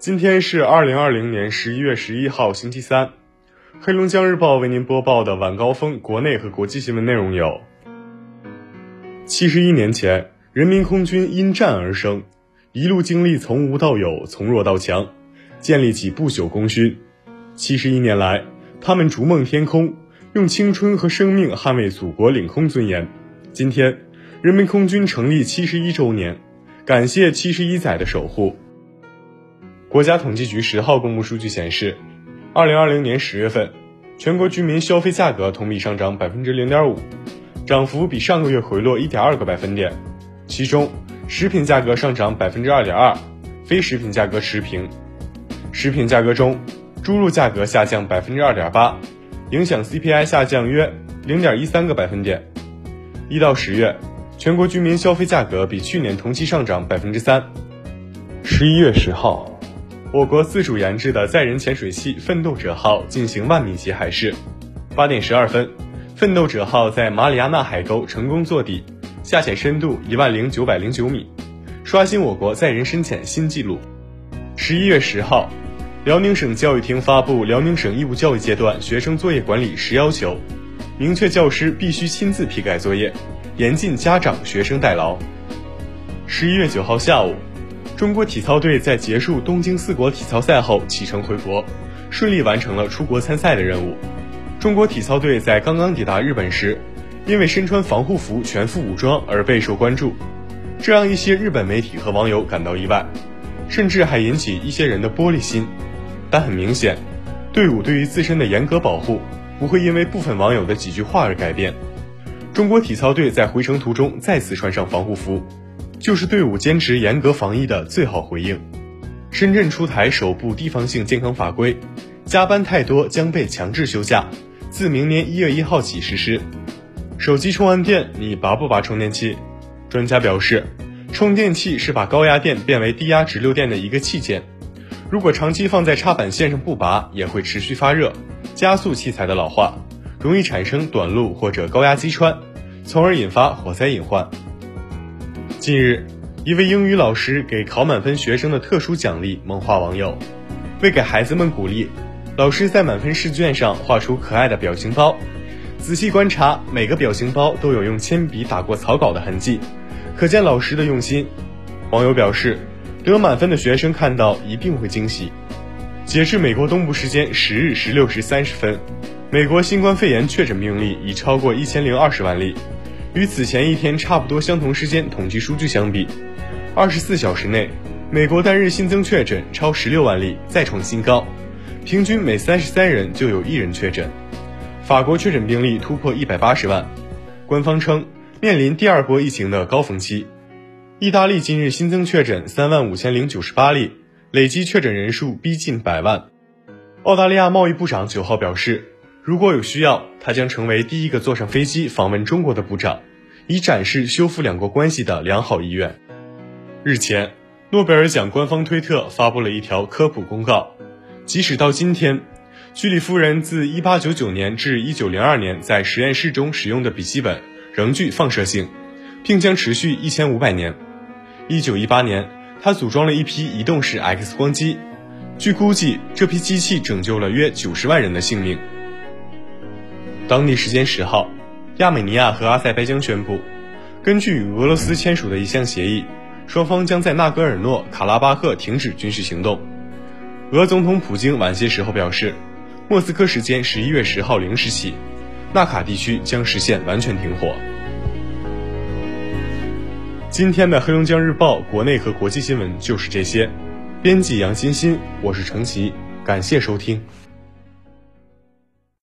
今天是二零二零年十一月十一号，星期三。黑龙江日报为您播报的晚高峰国内和国际新闻内容有：七十一年前，人民空军因战而生，一路经历从无到有，从弱到强，建立起不朽功勋。七十一年来，他们逐梦天空，用青春和生命捍卫祖国领空尊严。今天，人民空军成立七十一周年，感谢七十一载的守护。国家统计局十号公布数据显示，二零二零年十月份，全国居民消费价格同比上涨百分之零点五，涨幅比上个月回落一点二个百分点。其中，食品价格上涨百分之二点二，非食品价格持平。食品价格中，猪肉价格下降百分之二点八，影响 CPI 下降约零点一三个百分点。一到十月，全国居民消费价格比去年同期上涨百分之三。十一月十号。我国自主研制的载人潜水器“奋斗者号”进行万米级海试，八点十二分，“奋斗者号”在马里亚纳海沟成功坐底，下潜深度一万零九百零九米，刷新我国载人深潜新纪录。十一月十号，辽宁省教育厅发布《辽宁省义务教育阶段学生作业管理十要求》，明确教师必须亲自批改作业，严禁家长、学生代劳。十一月九号下午。中国体操队在结束东京四国体操赛后启程回国，顺利完成了出国参赛的任务。中国体操队在刚刚抵达日本时，因为身穿防护服、全副武装而备受关注，这让一些日本媒体和网友感到意外，甚至还引起一些人的玻璃心。但很明显，队伍对于自身的严格保护不会因为部分网友的几句话而改变。中国体操队在回程途中再次穿上防护服。就是队伍坚持严格防疫的最好回应。深圳出台首部地方性健康法规，加班太多将被强制休假，自明年一月一号起实施。手机充完电，你拔不拔充电器？专家表示，充电器是把高压电变为低压直流电的一个器件，如果长期放在插板线上不拔，也会持续发热，加速器材的老化，容易产生短路或者高压击穿，从而引发火灾隐患。近日，一位英语老师给考满分学生的特殊奖励萌化网友。为给孩子们鼓励，老师在满分试卷上画出可爱的表情包。仔细观察，每个表情包都有用铅笔打过草稿的痕迹，可见老师的用心。网友表示，得满分的学生看到一定会惊喜。截至美国东部时间十日十六时三十分，美国新冠肺炎确诊病例已超过一千零二十万例。与此前一天差不多相同时间统计数据相比，二十四小时内，美国单日新增确诊超十六万例，再创新高，平均每三十三人就有一人确诊。法国确诊病例突破一百八十万，官方称面临第二波疫情的高峰期。意大利今日新增确诊三万五千零九十八例，累计确诊人数逼近百万。澳大利亚贸易部长九号表示。如果有需要，他将成为第一个坐上飞机访问中国的部长，以展示修复两国关系的良好意愿。日前，诺贝尔奖官方推特发布了一条科普公告：即使到今天，居里夫人自1899年至1902年在实验室中使用的笔记本仍具放射性，并将持续1500年。1918年，他组装了一批移动式 X 光机，据估计，这批机器拯救了约90万人的性命。当地时间十号，亚美尼亚和阿塞拜疆宣布，根据与俄罗斯签署的一项协议，双方将在纳戈尔诺卡拉巴赫停止军事行动。俄总统普京晚些时候表示，莫斯科时间十一月十号零时起，纳卡地区将实现完全停火。今天的黑龙江日报国内和国际新闻就是这些，编辑杨欣欣，我是程奇，感谢收听。